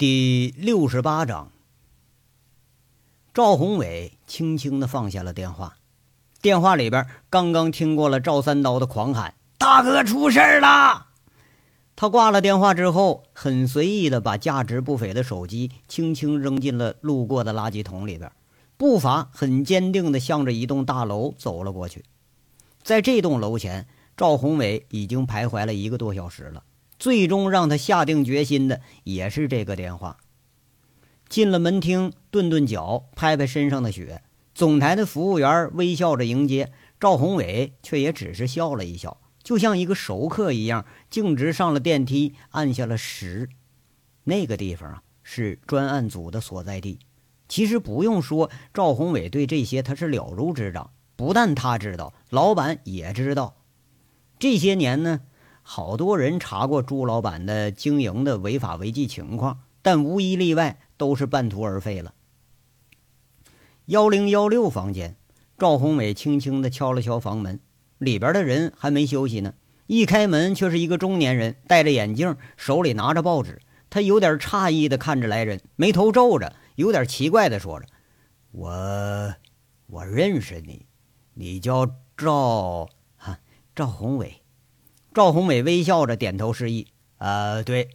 第六十八章，赵宏伟轻轻的放下了电话。电话里边刚刚听过了赵三刀的狂喊：“大哥出事了！”他挂了电话之后，很随意的把价值不菲的手机轻轻扔进了路过的垃圾桶里边，步伐很坚定的向着一栋大楼走了过去。在这栋楼前，赵宏伟已经徘徊了一个多小时了。最终让他下定决心的也是这个电话。进了门厅，顿顿脚，拍拍身上的雪。总台的服务员微笑着迎接赵宏伟，却也只是笑了一笑，就像一个熟客一样，径直上了电梯，按下了十。那个地方啊，是专案组的所在地。其实不用说，赵宏伟对这些他是了如指掌。不但他知道，老板也知道。这些年呢。好多人查过朱老板的经营的违法违纪情况，但无一例外都是半途而废了。幺零幺六房间，赵宏伟轻轻地敲了敲房门，里边的人还没休息呢。一开门，却是一个中年人，戴着眼镜，手里拿着报纸。他有点诧异地看着来人，眉头皱着，有点奇怪地说着：“我，我认识你，你叫赵……哈，赵宏伟。”赵宏伟微笑着点头示意：“呃，对，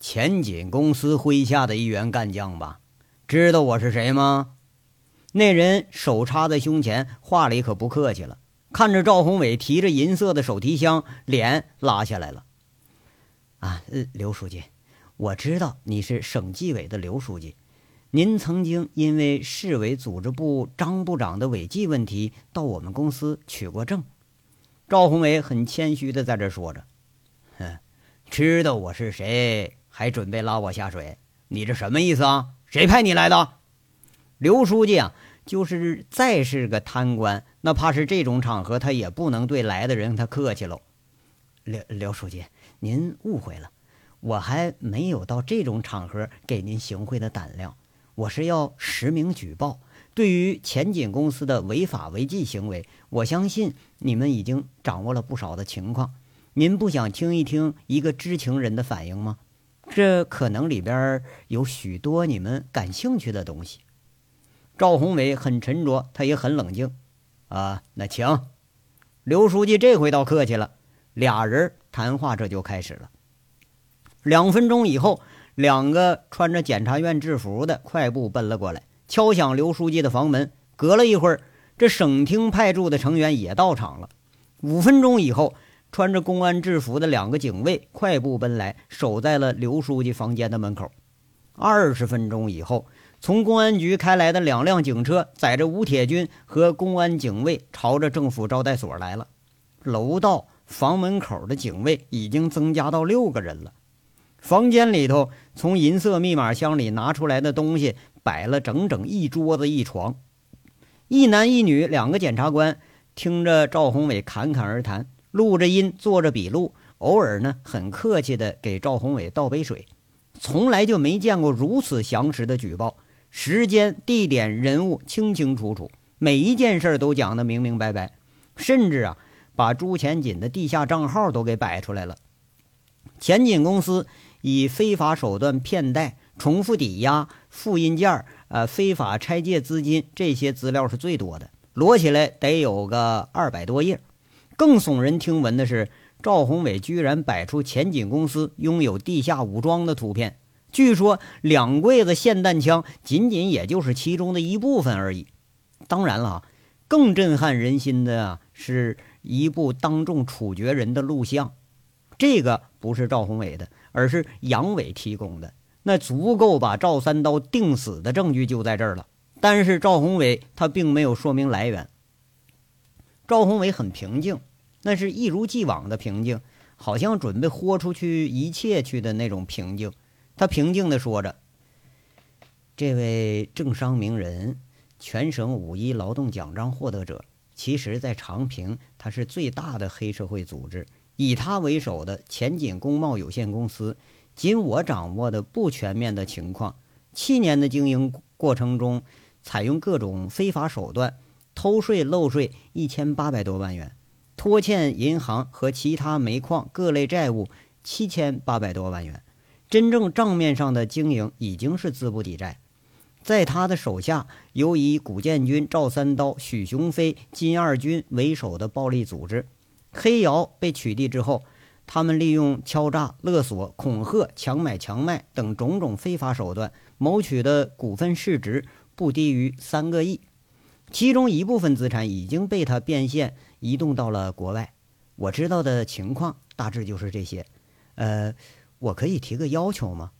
前锦公司麾下的一员干将吧？知道我是谁吗？”那人手插在胸前，话里可不客气了，看着赵宏伟提着银色的手提箱，脸拉下来了。“啊，刘书记，我知道你是省纪委的刘书记，您曾经因为市委组织部张部长的违纪问题到我们公司取过证。”赵宏伟很谦虚的在这说着：“哼，知道我是谁，还准备拉我下水？你这什么意思啊？谁派你来的？”刘书记啊，就是再是个贪官，那怕是这种场合他也不能对来的人他客气喽。刘刘书记，您误会了，我还没有到这种场合给您行贿的胆量，我是要实名举报。对于前景公司的违法违纪行为，我相信你们已经掌握了不少的情况。您不想听一听一个知情人的反应吗？这可能里边有许多你们感兴趣的东西。赵宏伟很沉着，他也很冷静。啊，那请。刘书记这回倒客气了。俩人谈话这就开始了。两分钟以后，两个穿着检察院制服的快步奔了过来。敲响刘书记的房门。隔了一会儿，这省厅派驻的成员也到场了。五分钟以后，穿着公安制服的两个警卫快步奔来，守在了刘书记房间的门口。二十分钟以后，从公安局开来的两辆警车载着吴铁军和公安警卫，朝着政府招待所来了。楼道、房门口的警卫已经增加到六个人了。房间里头，从银色密码箱里拿出来的东西。摆了整整一桌子一床，一男一女两个检察官听着赵宏伟侃侃而谈，录着音做着笔录，偶尔呢很客气的给赵宏伟倒杯水，从来就没见过如此详实的举报，时间、地点、人物清清楚楚，每一件事儿都讲得明明白白，甚至啊把朱前锦的地下账号都给摆出来了。前锦公司以非法手段骗贷。重复抵押、复印件呃，非法拆借资金，这些资料是最多的，摞起来得有个二百多页。更耸人听闻的是，赵宏伟居然摆出前景公司拥有地下武装的图片，据说两柜子霰弹枪仅仅也就是其中的一部分而已。当然了，更震撼人心的啊，是一部当众处决人的录像，这个不是赵宏伟的，而是杨伟提供的。那足够把赵三刀定死的证据就在这儿了，但是赵宏伟他并没有说明来源。赵宏伟很平静，那是一如既往的平静，好像准备豁出去一切去的那种平静。他平静地说着：“这位政商名人，全省五一劳动奖章获得者，其实在长平他是最大的黑社会组织，以他为首的前锦工贸有限公司。”仅我掌握的不全面的情况，七年的经营过程中，采用各种非法手段，偷税漏税一千八百多万元，拖欠银行和其他煤矿各类债务七千八百多万元，真正账面上的经营已经是资不抵债。在他的手下，有以古建军、赵三刀、许雄飞、金二军为首的暴力组织。黑窑被取缔之后，他们利用敲诈、勒索、恐吓、强买强卖等种种非法手段，谋取的股份市值不低于三个亿。其中一部分资产已经被他变现，移动到了国外。我知道的情况大致就是这些。呃，我可以提个要求吗？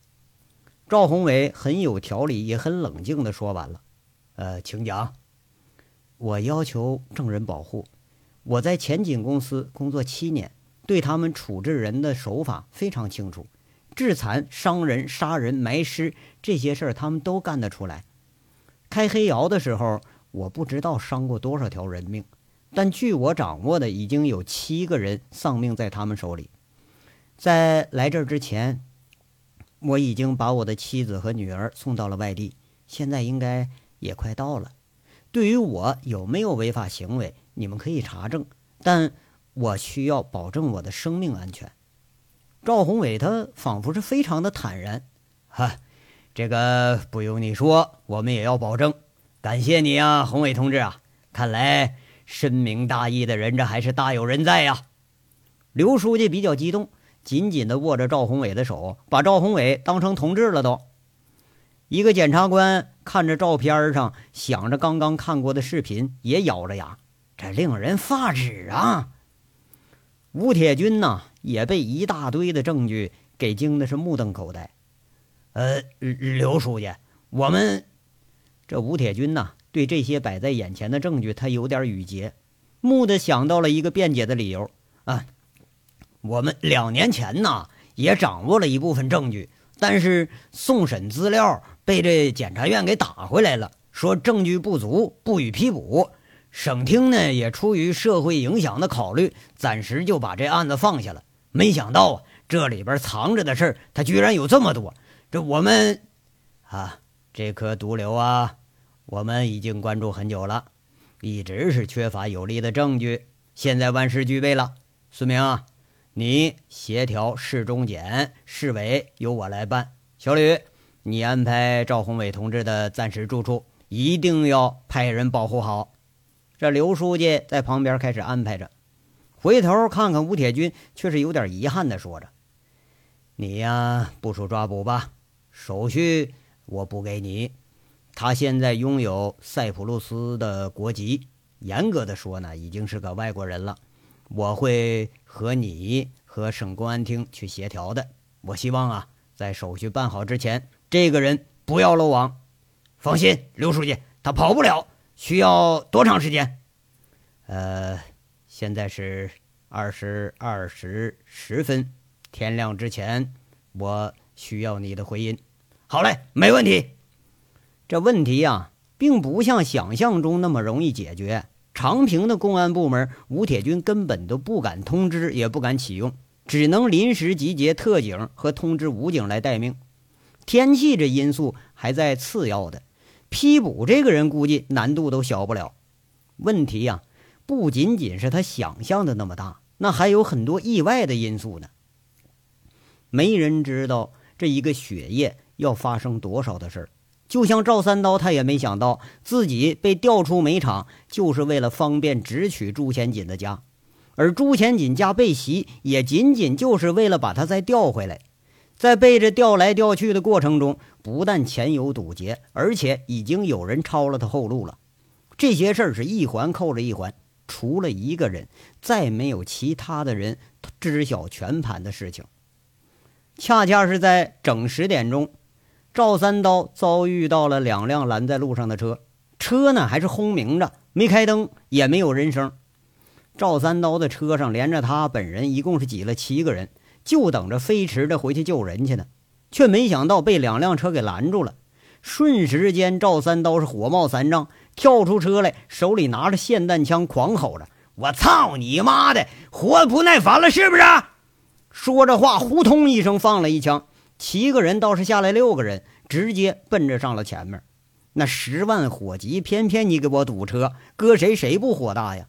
赵宏伟很有条理，也很冷静地说完了。呃，请讲。我要求证人保护。我在前景公司工作七年，对他们处置人的手法非常清楚，致残、伤人、杀人、埋尸这些事儿，他们都干得出来。开黑窑的时候，我不知道伤过多少条人命，但据我掌握的，已经有七个人丧命在他们手里。在来这儿之前，我已经把我的妻子和女儿送到了外地，现在应该也快到了。对于我有没有违法行为？你们可以查证，但我需要保证我的生命安全。赵宏伟他仿佛是非常的坦然，哈，这个不用你说，我们也要保证。感谢你啊，宏伟同志啊！看来深明大义的人，这还是大有人在呀。刘书记比较激动，紧紧的握着赵宏伟的手，把赵宏伟当成同志了都。一个检察官看着照片上，想着刚刚看过的视频，也咬着牙。这令人发指啊！吴铁军呐，也被一大堆的证据给惊的是目瞪口呆。呃，刘书记，我们这吴铁军呐，对这些摆在眼前的证据，他有点语结，蓦地想到了一个辩解的理由啊。我们两年前呐，也掌握了一部分证据，但是送审资料被这检察院给打回来了，说证据不足，不予批捕。省厅呢也出于社会影响的考虑，暂时就把这案子放下了。没想到啊，这里边藏着的事儿，他居然有这么多。这我们啊，这颗毒瘤啊，我们已经关注很久了，一直是缺乏有力的证据。现在万事俱备了，孙明，你协调市中检、市委由我来办。小吕，你安排赵宏伟同志的暂时住处，一定要派人保护好。这刘书记在旁边开始安排着，回头看看吴铁军，却是有点遗憾的说着：“你呀，部署抓捕吧，手续我补给你。他现在拥有塞浦路斯的国籍，严格的说呢，已经是个外国人了。我会和你和省公安厅去协调的。我希望啊，在手续办好之前，这个人不要漏网。放心，刘书记，他跑不了。”需要多长时间？呃，现在是二十二时十分，天亮之前，我需要你的回音。好嘞，没问题。这问题呀，并不像想象中那么容易解决。长平的公安部门，吴铁军根本都不敢通知，也不敢启用，只能临时集结特警和通知武警来待命。天气这因素还在次要的。批捕这个人估计难度都小不了。问题呀，不仅仅是他想象的那么大，那还有很多意外的因素呢。没人知道这一个血液要发生多少的事儿。就像赵三刀，他也没想到自己被调出煤厂，就是为了方便直取朱前锦的家，而朱前锦家被袭，也仅仅就是为了把他再调回来。在被这调来调去的过程中，不但前有堵截，而且已经有人抄了他后路了。这些事儿是一环扣着一环，除了一个人，再没有其他的人知晓全盘的事情。恰恰是在整十点钟，赵三刀遭遇到了两辆拦在路上的车，车呢还是轰鸣着，没开灯，也没有人声。赵三刀的车上连着他本人，一共是挤了七个人。就等着飞驰着回去救人去呢，却没想到被两辆车给拦住了。瞬时间，赵三刀是火冒三丈，跳出车来，手里拿着霰弹枪，狂吼着：“我操你妈的，活不耐烦了是不是？”说着话，呼通一声放了一枪。七个人倒是下来六个人，直接奔着上了前面。那十万火急，偏偏你给我堵车，搁谁谁不火大呀？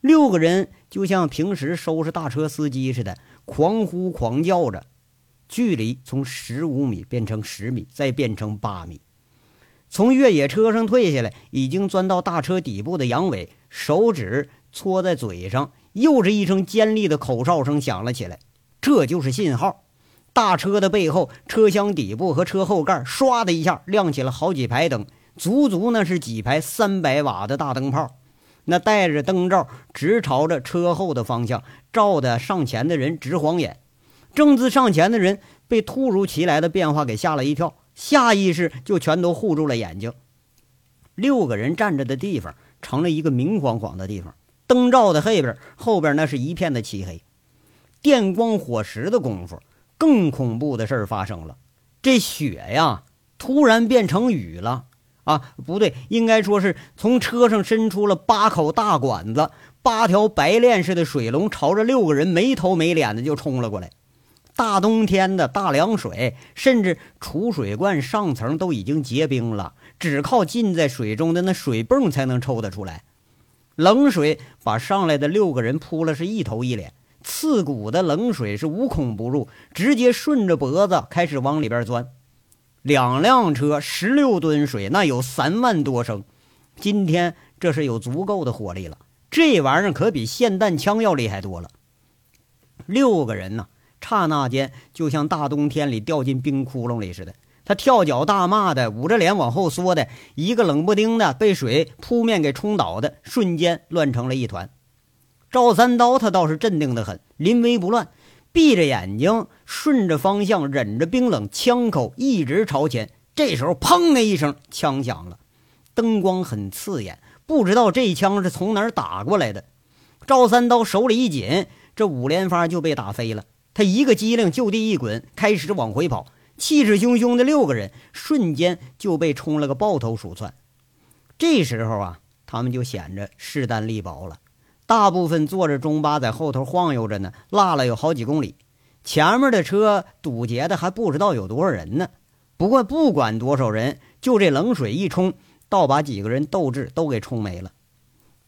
六个人就像平时收拾大车司机似的。狂呼狂叫着，距离从十五米变成十米，再变成八米。从越野车上退下来，已经钻到大车底部的杨伟，手指搓在嘴上，又是一声尖利的口哨声响了起来。这就是信号。大车的背后，车厢底部和车后盖唰的一下亮起了好几排灯，足足那是几排三百瓦的大灯泡。那带着灯罩，直朝着车后的方向，照的上前的人直晃眼。正自上前的人被突如其来的变化给吓了一跳，下意识就全都护住了眼睛。六个人站着的地方成了一个明晃晃的地方，灯罩的后边，后边那是一片的漆黑。电光火石的功夫，更恐怖的事儿发生了，这雪呀，突然变成雨了。啊，不对，应该说是从车上伸出了八口大管子，八条白链似的水龙朝着六个人没头没脸的就冲了过来。大冬天的大凉水，甚至储水罐上层都已经结冰了，只靠浸在水中的那水泵才能抽得出来。冷水把上来的六个人扑了是一头一脸，刺骨的冷水是无孔不入，直接顺着脖子开始往里边钻。两辆车，十六吨水，那有三万多升。今天这是有足够的火力了，这玩意儿可比霰弹枪要厉害多了。六个人呢，刹那间就像大冬天里掉进冰窟窿里似的。他跳脚大骂的，捂着脸往后缩的，一个冷不丁的被水扑面给冲倒的，瞬间乱成了一团。赵三刀他倒是镇定的很，临危不乱。闭着眼睛，顺着方向，忍着冰冷，枪口一直朝前。这时候，砰的一声，枪响了，灯光很刺眼，不知道这枪是从哪儿打过来的。赵三刀手里一紧，这五连发就被打飞了。他一个机灵，就地一滚，开始往回跑。气势汹汹的六个人，瞬间就被冲了个抱头鼠窜。这时候啊，他们就显着势单力薄了。大部分坐着中巴在后头晃悠着呢，落了有好几公里。前面的车堵截的还不知道有多少人呢。不过不管多少人，就这冷水一冲，倒把几个人斗志都给冲没了。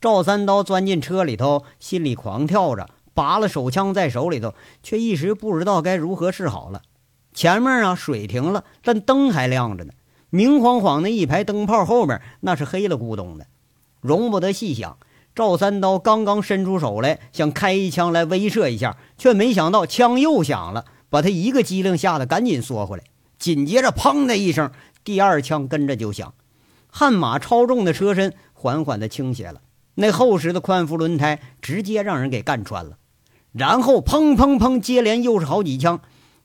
赵三刀钻进车里头，心里狂跳着，拔了手枪在手里头，却一时不知道该如何是好了。前面啊，水停了，但灯还亮着呢，明晃晃的一排灯泡后面那是黑了咕咚的，容不得细想。赵三刀刚刚伸出手来，想开一枪来威慑一下，却没想到枪又响了，把他一个机灵吓得赶紧缩回来。紧接着，砰的一声，第二枪跟着就响。悍马超重的车身缓缓地倾斜了，那厚实的宽幅轮胎直接让人给干穿了。然后，砰砰砰，接连又是好几枪。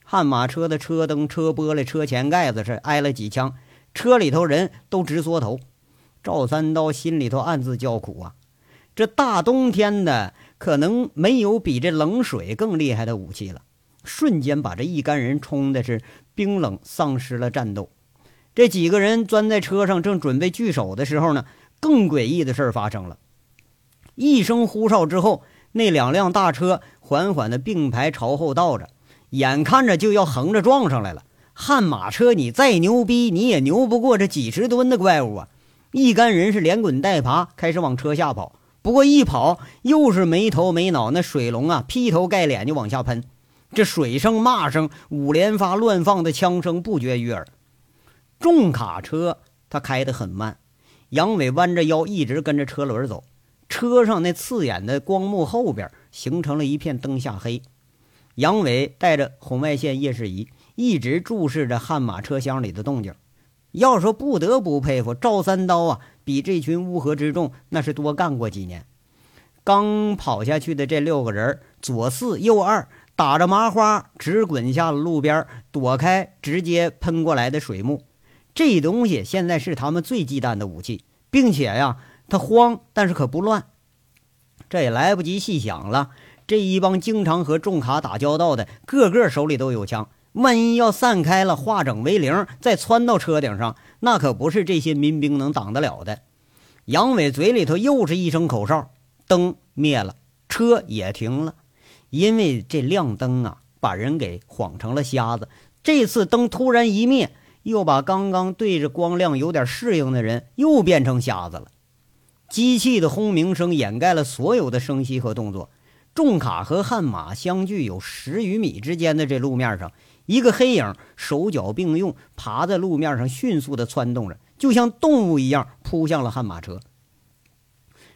悍马车的车灯、车玻璃、车前盖子是挨了几枪，车里头人都直缩头。赵三刀心里头暗自叫苦啊。这大冬天的，可能没有比这冷水更厉害的武器了。瞬间把这一干人冲的是冰冷，丧失了战斗。这几个人钻在车上，正准备聚首的时候呢，更诡异的事儿发生了。一声呼哨之后，那两辆大车缓缓的并排朝后倒着，眼看着就要横着撞上来了。悍马车，你再牛逼，你也牛不过这几十吨的怪物啊！一干人是连滚带爬，开始往车下跑。不过一跑又是没头没脑，那水龙啊劈头盖脸就往下喷，这水声、骂声、五连发乱放的枪声不绝于耳。重卡车他开得很慢，杨伟弯着腰一直跟着车轮走。车上那刺眼的光幕后边形成了一片灯下黑。杨伟带着红外线夜视仪一直注视着悍马车厢里的动静。要说不得不佩服赵三刀啊！比这群乌合之众那是多干过几年。刚跑下去的这六个人，左四右二，打着麻花直滚下了路边，躲开直接喷过来的水幕。这东西现在是他们最忌惮的武器，并且呀，他慌，但是可不乱。这也来不及细想了。这一帮经常和重卡打交道的，个个手里都有枪。万一要散开了，化整为零，再窜到车顶上，那可不是这些民兵能挡得了的。杨伟嘴里头又是一声口哨，灯灭了，车也停了。因为这亮灯啊，把人给晃成了瞎子。这次灯突然一灭，又把刚刚对着光亮有点适应的人又变成瞎子了。机器的轰鸣声掩盖了所有的声息和动作。重卡和悍马相距有十余米之间的这路面上。一个黑影手脚并用，爬在路面上迅速的窜动着，就像动物一样扑向了悍马车。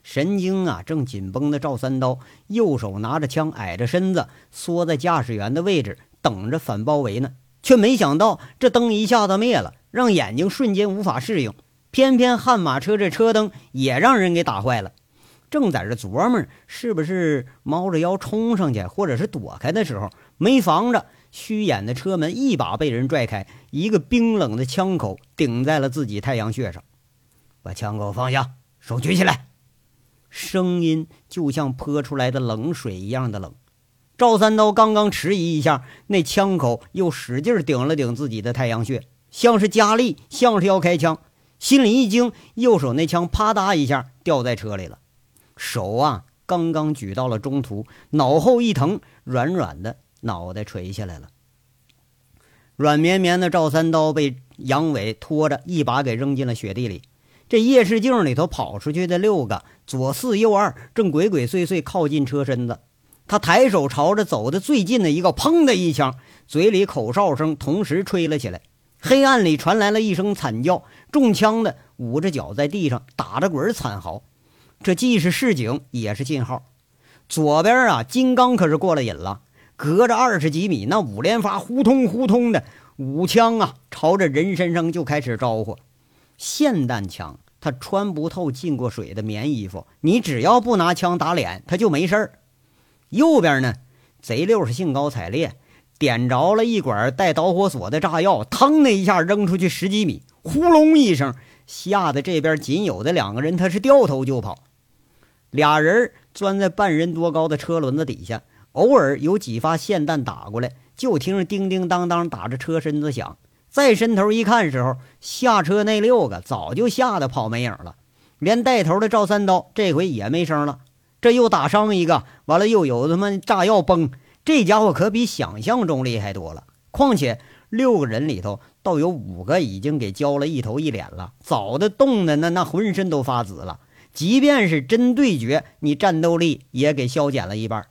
神经啊，正紧绷的赵三刀右手拿着枪，矮着身子缩在驾驶员的位置，等着反包围呢。却没想到这灯一下子灭了，让眼睛瞬间无法适应。偏偏悍马车这车灯也让人给打坏了。正在这琢磨是不是猫着腰冲上去，或者是躲开的时候，没防着，虚掩的车门一把被人拽开，一个冰冷的枪口顶在了自己太阳穴上。把枪口放下，手举起来。声音就像泼出来的冷水一样的冷。赵三刀刚刚迟疑一下，那枪口又使劲顶了顶自己的太阳穴，像是加力，像是要开枪。心里一惊，右手那枪啪嗒一下掉在车里了。手啊，刚刚举到了中途，脑后一疼，软软的脑袋垂下来了。软绵绵的赵三刀被杨伟拖着一把给扔进了雪地里。这夜视镜里头跑出去的六个左四右二，正鬼鬼祟祟靠近车身子。他抬手朝着走的最近的一个，砰的一枪，嘴里口哨声同时吹了起来。黑暗里传来了一声惨叫，中枪的捂着脚在地上打着滚惨嚎。这既是示警，也是信号。左边啊，金刚可是过了瘾了，隔着二十几米，那五连发呼通呼通的五枪啊，朝着人身上就开始招呼。霰弹枪，它穿不透浸过水的棉衣服，你只要不拿枪打脸，它就没事儿。右边呢，贼六是兴高采烈，点着了一管带导火索的炸药，腾的一下扔出去十几米，呼隆一声，吓得这边仅有的两个人他是掉头就跑。俩人钻在半人多高的车轮子底下，偶尔有几发霰弹打过来，就听着叮叮当当打着车身子响。再伸头一看时候，下车那六个早就吓得跑没影了，连带头的赵三刀这回也没声了。这又打伤一个，完了又有他妈炸药崩，这家伙可比想象中厉害多了。况且六个人里头，倒有五个已经给浇了一头一脸了，早的冻的那那浑身都发紫了。即便是真对决，你战斗力也给消减了一半。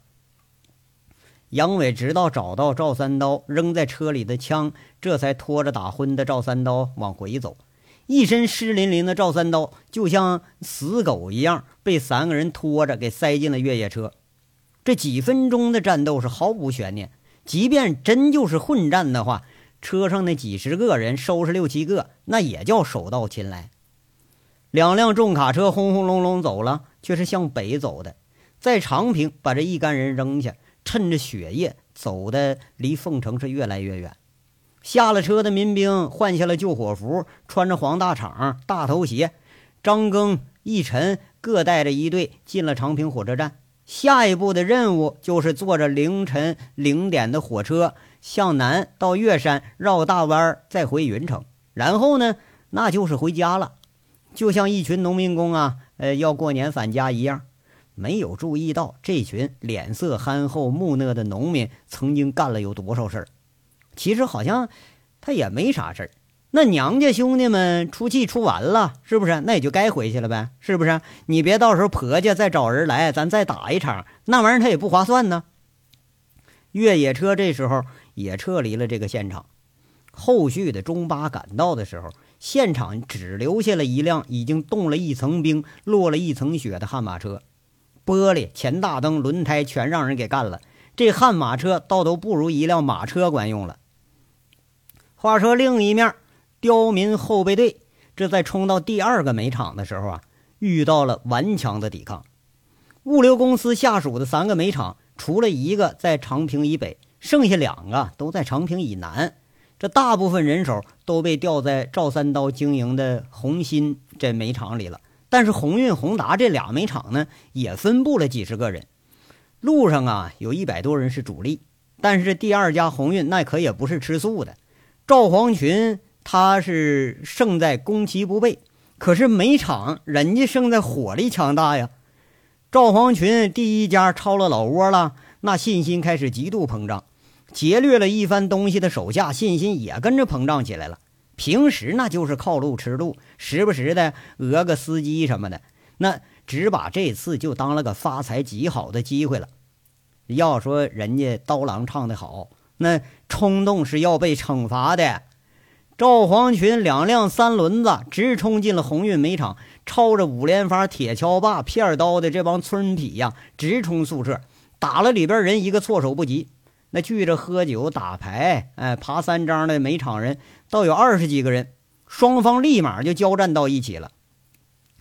杨伟直到找到赵三刀扔在车里的枪，这才拖着打昏的赵三刀往回走。一身湿淋淋的赵三刀就像死狗一样，被三个人拖着给塞进了越野车。这几分钟的战斗是毫无悬念，即便真就是混战的话，车上那几十个人收拾六七个，那也叫手到擒来。两辆重卡车轰轰隆隆走了，却是向北走的，在长平把这一干人扔下，趁着雪夜走的离凤城是越来越远。下了车的民兵换下了救火服，穿着黄大氅、大头鞋，张庚、一晨各带着一队进了长平火车站。下一步的任务就是坐着凌晨零点的火车向南到岳山，绕大弯儿再回云城，然后呢，那就是回家了。就像一群农民工啊，呃，要过年返家一样，没有注意到这群脸色憨厚、木讷的农民曾经干了有多少事儿。其实好像他也没啥事儿。那娘家兄弟们出气出完了，是不是？那也就该回去了呗，是不是？你别到时候婆家再找人来，咱再打一场，那玩意儿他也不划算呢。越野车这时候也撤离了这个现场。后续的中巴赶到的时候。现场只留下了一辆已经冻了一层冰、落了一层雪的悍马车，玻璃、前大灯、轮胎全让人给干了。这悍马车倒都不如一辆马车管用了。话说另一面，刁民后备队这在冲到第二个煤场的时候啊，遇到了顽强的抵抗。物流公司下属的三个煤厂，除了一个在长平以北，剩下两个都在长平以南。这大部分人手都被调在赵三刀经营的红新这煤厂里了，但是鸿运、宏达这俩煤厂呢，也分布了几十个人。路上啊，有一百多人是主力，但是第二家鸿运那可也不是吃素的。赵黄群他是胜在攻其不备，可是煤厂人家胜在火力强大呀。赵黄群第一家抄了老窝了，那信心开始极度膨胀。劫掠了一番东西的手下信心也跟着膨胀起来了。平时那就是靠路吃路，时不时的讹个司机什么的，那只把这次就当了个发财极好的机会了。要说人家刀郎唱的好，那冲动是要被惩罚的。赵黄群两辆三轮子直冲进了鸿运煤厂，抄着五连发、铁锹把、片刀的这帮村痞呀，直冲宿舍，打了里边人一个措手不及。那聚着喝酒打牌、哎爬三张的煤厂人，倒有二十几个人，双方立马就交战到一起了。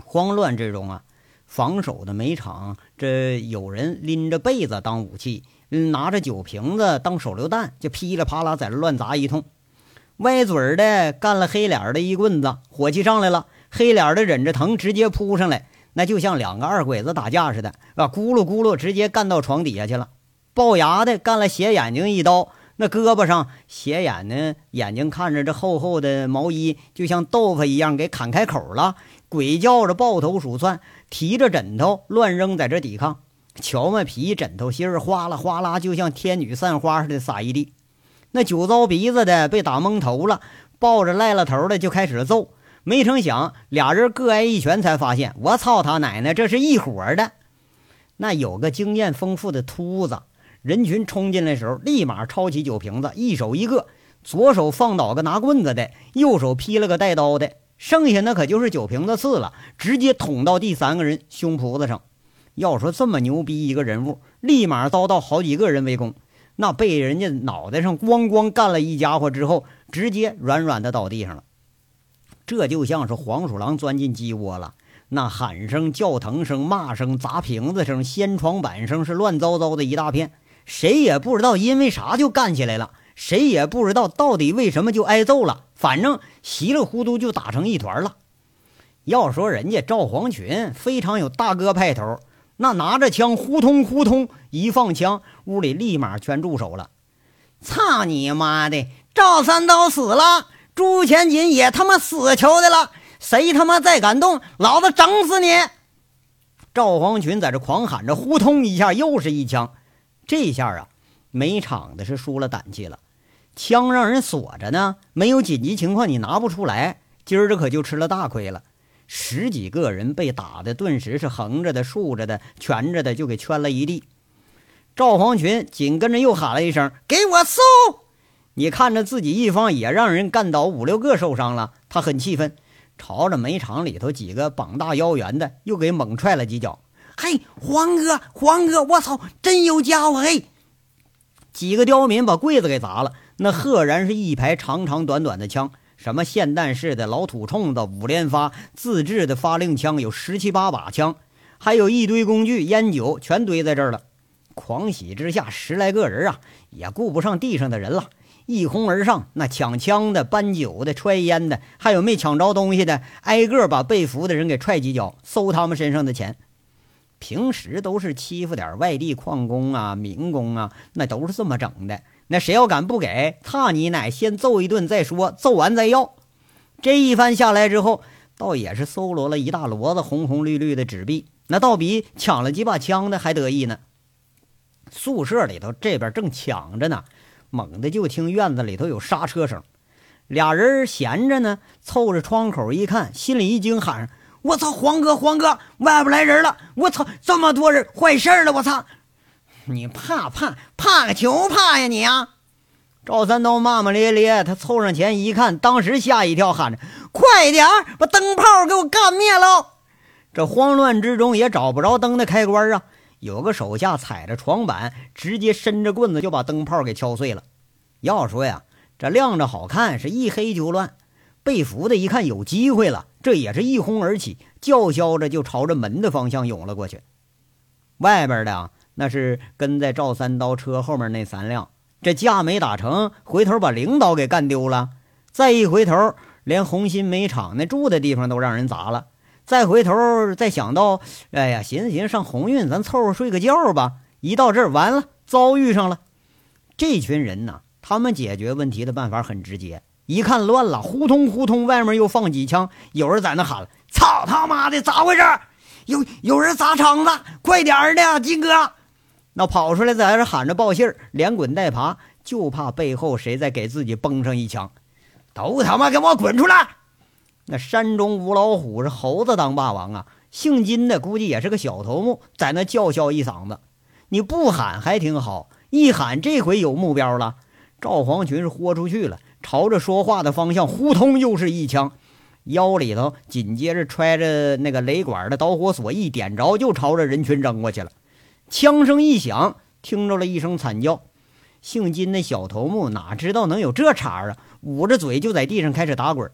慌乱之中啊，防守的煤场这有人拎着被子当武器，拿着酒瓶子当手榴弹，就噼里啪啦在这乱砸一通。歪嘴儿的干了黑脸的一棍子，火气上来了，黑脸的忍着疼直接扑上来，那就像两个二鬼子打架似的，啊，咕噜咕噜直接干到床底下去了。龅牙的干了斜眼睛一刀，那胳膊上斜眼呢，眼睛看着这厚厚的毛衣，就像豆腐一样给砍开口了。鬼叫着抱头鼠窜，提着枕头乱扔，在这抵抗。荞麦皮枕头芯儿哗啦哗啦，就像天女散花似的撒一地。那酒糟鼻子的被打蒙头了，抱着赖了头的就开始揍。没成想，俩人各挨一拳，才发现我操他奶奶，这是一伙的。那有个经验丰富的秃子。人群冲进来的时候，立马抄起酒瓶子，一手一个，左手放倒个拿棍子的，右手劈了个带刀的，剩下那可就是酒瓶子刺了，直接捅到第三个人胸脯子上。要说这么牛逼一个人物，立马遭到好几个人围攻，那被人家脑袋上咣咣干了一家伙之后，直接软软的倒地上了。这就像是黄鼠狼钻进鸡窝了，那喊声、叫疼声、骂声、砸瓶子声、掀床板声是乱糟糟的一大片。谁也不知道因为啥就干起来了，谁也不知道到底为什么就挨揍了。反正稀里糊涂就打成一团了。要说人家赵黄群非常有大哥派头，那拿着枪呼通呼通一放枪，屋里立马全住手了。操你妈的！赵三刀死了，朱千锦也他妈死球的了。谁他妈再敢动，老子整死你！赵黄群在这狂喊着，呼通一下又是一枪。这一下啊，煤厂的是输了胆气了，枪让人锁着呢，没有紧急情况你拿不出来，今儿这可就吃了大亏了。十几个人被打的，顿时是横着的、竖着的、蜷着的，就给圈了一地。赵黄群紧跟着又喊了一声：“给我搜！”你看着自己一方也让人干倒五六个受伤了，他很气愤，朝着煤场里头几个膀大腰圆的又给猛踹了几脚。嘿，黄哥，黄哥，我操，真有家伙！嘿，几个刁民把柜子给砸了，那赫然是一排长长短短的枪，什么霰弹式的、老土铳子、五连发、自制的发令枪，有十七八把枪，还有一堆工具、烟酒，全堆在这儿了。狂喜之下，十来个人啊，也顾不上地上的人了，一哄而上，那抢枪的、搬酒的、揣烟的，还有没抢着东西的，挨个把被俘的人给踹几脚，搜他们身上的钱。平时都是欺负点外地矿工啊、民工啊，那都是这么整的。那谁要敢不给，操你奶！先揍一顿再说，揍完再要。这一番下来之后，倒也是搜罗了一大摞子红红绿绿的纸币，那倒比抢了几把枪的还得意呢。宿舍里头这边正抢着呢，猛地就听院子里头有刹车声，俩人闲着呢，凑着窗口一看，心里一惊，喊。我操，黄哥，黄哥，外边来人了！我操，这么多人，坏事了！我操，你怕怕怕个球怕呀你啊！赵三刀骂骂咧咧，他凑上前一看，当时吓一跳，喊着：“快点把灯泡给我干灭了！”这慌乱之中也找不着灯的开关啊！有个手下踩着床板，直接伸着棍子就把灯泡给敲碎了。要说呀，这亮着好看，是一黑就乱。被俘的一看有机会了，这也是一哄而起，叫嚣着就朝着门的方向涌了过去。外边的啊，那是跟在赵三刀车后面那三辆，这架没打成，回头把领导给干丢了。再一回头，连红心煤厂那住的地方都让人砸了。再回头，再想到，哎呀，寻思寻思上鸿运，咱凑合睡个觉吧。一到这儿，完了，遭遇上了。这群人呢，他们解决问题的办法很直接。一看乱了，呼通呼通，外面又放几枪，有人在那喊了：“操他妈的，咋回事？有有人砸场子，快点的，金哥！”那跑出来在这喊着报信，连滚带爬，就怕背后谁再给自己崩上一枪。都他妈给我滚出来！那山中无老虎，是猴子当霸王啊！姓金的估计也是个小头目，在那叫嚣一嗓子。你不喊还挺好，一喊这回有目标了。赵黄群是豁出去了，朝着说话的方向呼通又是一枪，腰里头紧接着揣着那个雷管的导火索一点着，就朝着人群扔过去了。枪声一响，听着了一声惨叫。姓金的小头目哪知道能有这茬啊？捂着嘴就在地上开始打滚。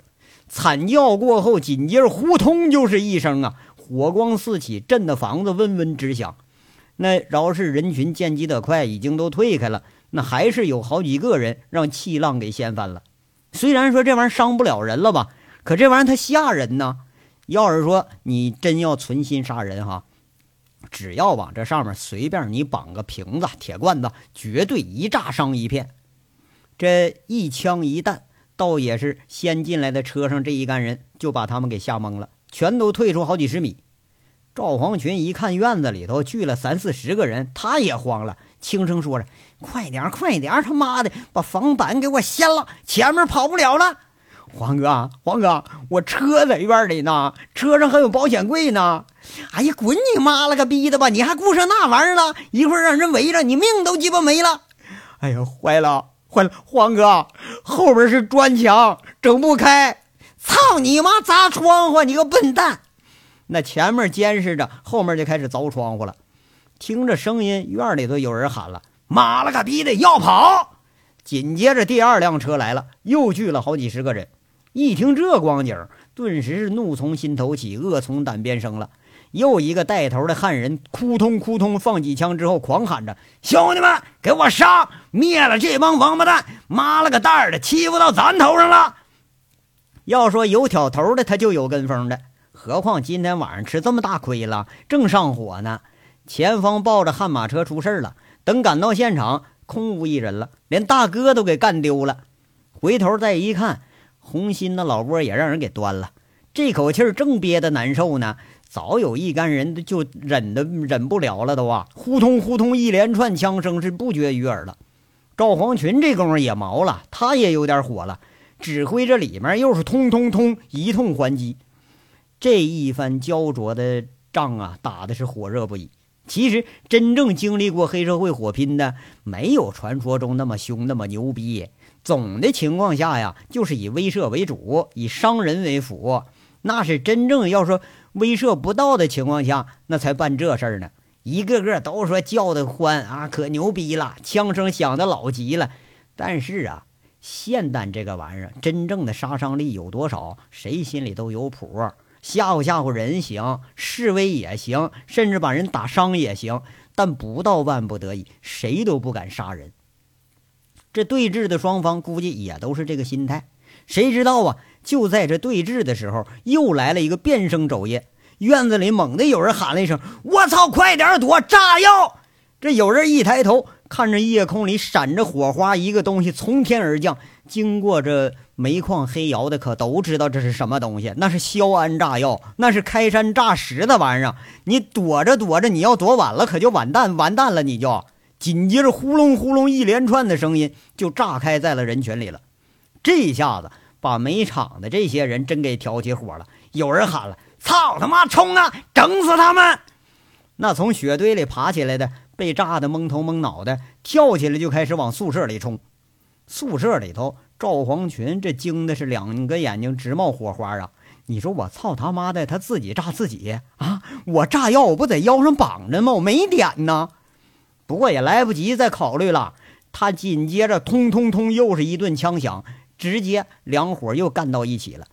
惨叫过后，紧接着呼通就是一声啊，火光四起，震得房子嗡嗡直响。那饶是人群见机得快，已经都退开了。那还是有好几个人让气浪给掀翻了。虽然说这玩意儿伤不了人了吧，可这玩意儿它吓人呢。要是说你真要存心杀人哈，只要往这上面随便你绑个瓶子、铁罐子，绝对一炸伤一片。这一枪一弹，倒也是先进来的车上这一干人就把他们给吓懵了，全都退出好几十米。赵黄群一看院子里头聚了三四十个人，他也慌了，轻声说着。快点，快点！他妈的，把房板给我掀了，前面跑不了了。黄哥，黄哥，我车在院里呢，车上还有保险柜呢。哎呀，滚你妈了个逼的吧！你还顾上那玩意儿了？一会儿让人围着，你命都鸡巴没了。哎呀，坏了，坏了！黄哥，后边是砖墙，整不开。操你妈！砸窗户！你个笨蛋！那前面监视着，后面就开始凿窗户了。听着声音，院里头有人喊了。妈了个逼的，要跑！紧接着第二辆车来了，又聚了好几十个人。一听这光景，顿时是怒从心头起，恶从胆边生了。又一个带头的汉人，扑通扑通放几枪之后，狂喊着：“兄弟们，给我杀！灭了这帮王八蛋！妈了个蛋的，欺负到咱头上了！”要说有挑头的，他就有跟风的。何况今天晚上吃这么大亏了，正上火呢。前方抱着悍马车出事了。等赶到现场，空无一人了，连大哥都给干丢了。回头再一看，红心的老窝也让人给端了。这口气正憋得难受呢，早有一干人就忍的忍不了了，都啊，呼通呼通一连串枪声是不绝于耳了。赵黄群这功夫也毛了，他也有点火了，指挥着里面又是通通通一通还击。这一番焦灼的仗啊，打的是火热不已。其实真正经历过黑社会火拼的，没有传说中那么凶、那么牛逼。总的情况下呀，就是以威慑为主，以伤人为辅。那是真正要说威慑不到的情况下，那才办这事儿呢。一个个都说叫的欢啊，可牛逼了，枪声响的老急了。但是啊，霰弹这个玩意儿，真正的杀伤力有多少，谁心里都有谱。吓唬吓唬人行，示威也行，甚至把人打伤也行，但不到万不得已，谁都不敢杀人。这对峙的双方估计也都是这个心态。谁知道啊？就在这对峙的时候，又来了一个变声肘腋，院子里猛地有人喊了一声：“我操！快点躲！炸药！”这有人一抬头，看着夜空里闪着火花，一个东西从天而降，经过这。煤矿黑窑的可都知道这是什么东西，那是硝铵炸药，那是开山炸石的玩意儿。你躲着躲着，你要躲晚了，可就完蛋，完蛋了！你就紧接着呼隆呼隆一连串的声音就炸开在了人群里了。这一下子把煤场的这些人真给挑起火了，有人喊了：“操他妈，冲啊，整死他们！”那从雪堆里爬起来的，被炸得蒙头蒙脑的，跳起来就开始往宿舍里冲。宿舍里头。赵黄群这惊的是两个眼睛直冒火花啊！你说我操他妈的，他自己炸自己啊！我炸药我不在腰上绑着吗？我没点呢。不过也来不及再考虑了，他紧接着通通通又是一顿枪响，直接两伙又干到一起了。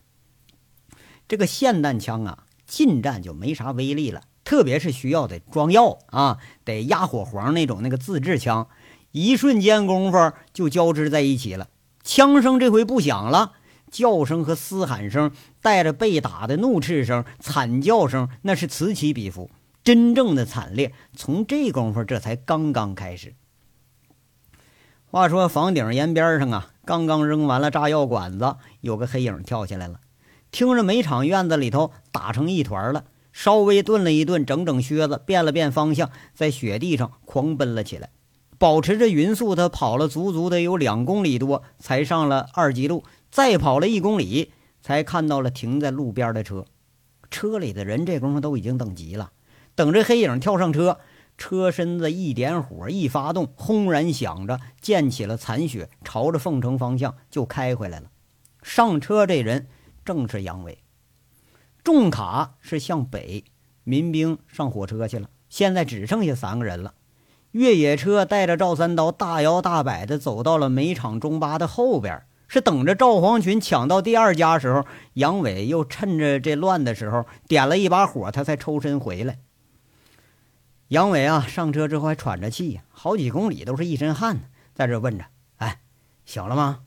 这个霰弹枪啊，近战就没啥威力了，特别是需要得装药啊，得压火黄那种那个自制枪，一瞬间功夫就交织在一起了。枪声这回不响了，叫声和嘶喊声带着被打的怒斥声、惨叫声，那是此起彼伏。真正的惨烈从这功夫这才刚刚开始。话说房顶沿边上啊，刚刚扔完了炸药管子，有个黑影跳下来了，听着煤厂院子里头打成一团了，稍微顿了一顿，整整靴子，变了变方向，在雪地上狂奔了起来。保持着匀速，他跑了足足得有两公里多，才上了二级路。再跑了一公里，才看到了停在路边的车。车里的人这功夫都已经等急了，等着黑影跳上车。车身子一点火，一发动，轰然响着，溅起了残雪，朝着凤城方向就开回来了。上车这人正是杨伟。重卡是向北，民兵上火车去了，现在只剩下三个人了。越野车带着赵三刀，大摇大摆地走到了煤厂中巴的后边，是等着赵黄群抢到第二家时候，杨伟又趁着这乱的时候点了一把火，他才抽身回来。杨伟啊，上车之后还喘着气，好几公里都是一身汗呢，在这问着：“哎，醒了吗？”“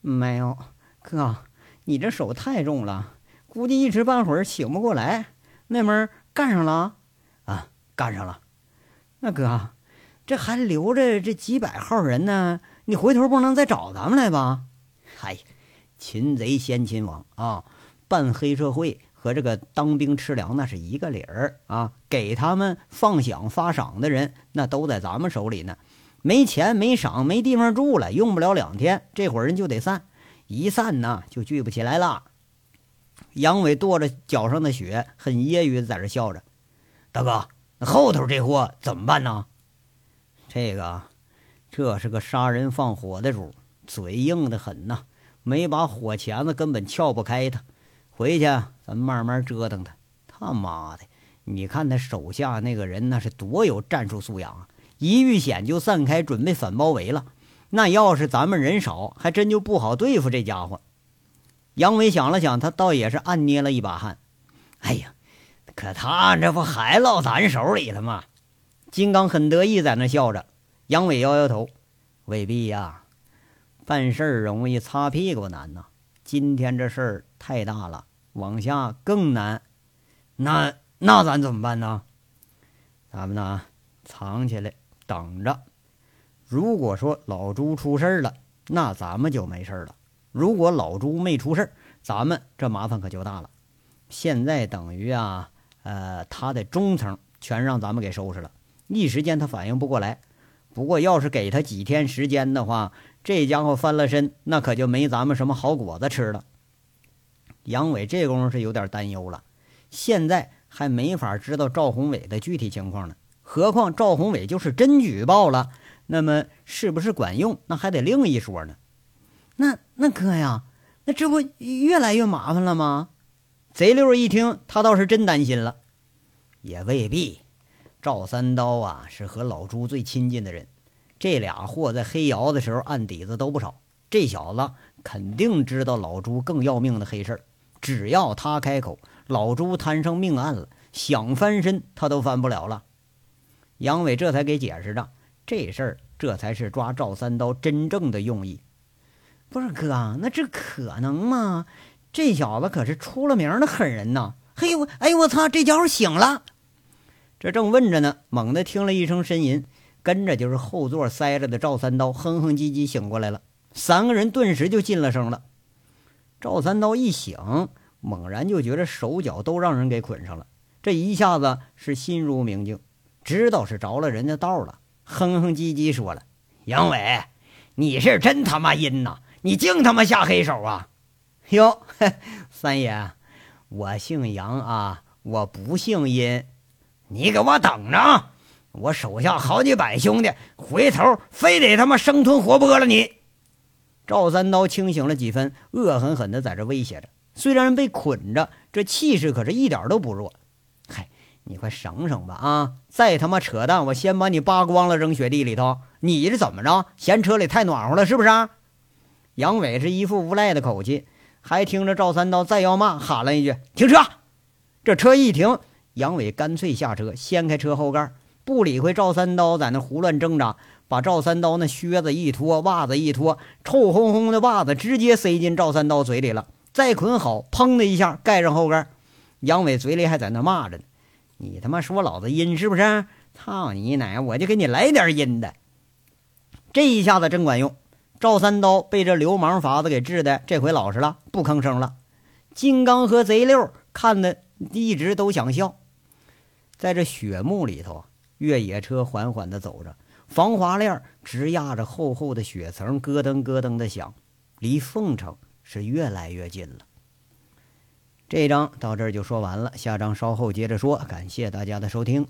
没有，哥，你这手太重了，估计一时半会儿醒不过来。那门干上了？啊，干上了。那哥，这还留着这几百号人呢，你回头不能再找咱们来吧？嗨，擒贼先擒王啊，办黑社会。”和这个当兵吃粮那是一个理儿啊！给他们放饷发赏的人，那都在咱们手里呢。没钱没赏没地方住了，用不了两天，这伙人就得散。一散呢，就聚不起来了。杨伟跺着脚上的雪，很揶揄的在这笑着：“大哥，后头这货怎么办呢？”这个，这是个杀人放火的主，嘴硬的很呐，没把火钳子根本撬不开他。回去，咱慢慢折腾他。他妈的，你看他手下那个人，那是多有战术素养啊！一遇险就散开，准备反包围了。那要是咱们人少，还真就不好对付这家伙。杨伟想了想，他倒也是暗捏了一把汗。哎呀，可他这不还落咱手里了吗？金刚很得意，在那笑着。杨伟摇摇头：“未必呀，办事容易，擦屁股难呐。今天这事儿太大了。”往下更难，那那咱怎么办呢？咱们呢，藏起来等着。如果说老朱出事了，那咱们就没事了；如果老朱没出事咱们这麻烦可就大了。现在等于啊，呃，他的中层全让咱们给收拾了，一时间他反应不过来。不过要是给他几天时间的话，这家伙翻了身，那可就没咱们什么好果子吃了。杨伟这功夫是有点担忧了，现在还没法知道赵宏伟的具体情况呢。何况赵宏伟就是真举报了，那么是不是管用，那还得另一说呢。那那哥呀，那这不越来越麻烦了吗？贼六一听，他倒是真担心了。也未必，赵三刀啊是和老朱最亲近的人，这俩货在黑窑的时候案底子都不少。这小子肯定知道老朱更要命的黑事儿。只要他开口，老朱摊上命案了，想翻身他都翻不了了。杨伟这才给解释着，这事儿这才是抓赵三刀真正的用意。不是哥，那这可能吗？这小子可是出了名的狠人呐！嘿呦，哎呦我操，这家伙醒了！这正问着呢，猛地听了一声呻吟，跟着就是后座塞着的赵三刀哼哼唧唧醒过来了。三个人顿时就进了声了。赵三刀一醒，猛然就觉得手脚都让人给捆上了，这一下子是心如明镜，知道是着了人家道了，哼哼唧唧说了：“杨伟，你是真他妈阴呐！你净他妈下黑手啊！”哟，三爷，我姓杨啊，我不姓殷。你给我等着，我手下好几百兄弟，回头非得他妈生吞活剥了你！赵三刀清醒了几分，恶狠狠地在这威胁着。虽然被捆着，这气势可是一点都不弱。嗨，你快省省吧！啊，再他妈扯淡，我先把你扒光了，扔雪地里头。你是怎么着？嫌车里太暖和了是不是？杨伟是一副无赖的口气，还听着赵三刀再要骂，喊了一句：“停车！”这车一停，杨伟干脆下车，掀开车后盖，不理会赵三刀在那胡乱挣扎。把赵三刀那靴子一脱，袜子一脱，臭烘烘的袜子直接塞进赵三刀嘴里了。再捆好，砰的一下盖上后盖。杨伟嘴里还在那骂着呢：“你他妈说老子阴是不是？操你奶！我就给你来点阴的。”这一下子真管用。赵三刀被这流氓法子给治的，这回老实了，不吭声了。金刚和贼六看的一直都想笑。在这雪幕里头，越野车缓缓地走着。防滑链直压着厚厚的雪层，咯噔咯噔的响，离凤城是越来越近了。这章到这儿就说完了，下章稍后接着说。感谢大家的收听。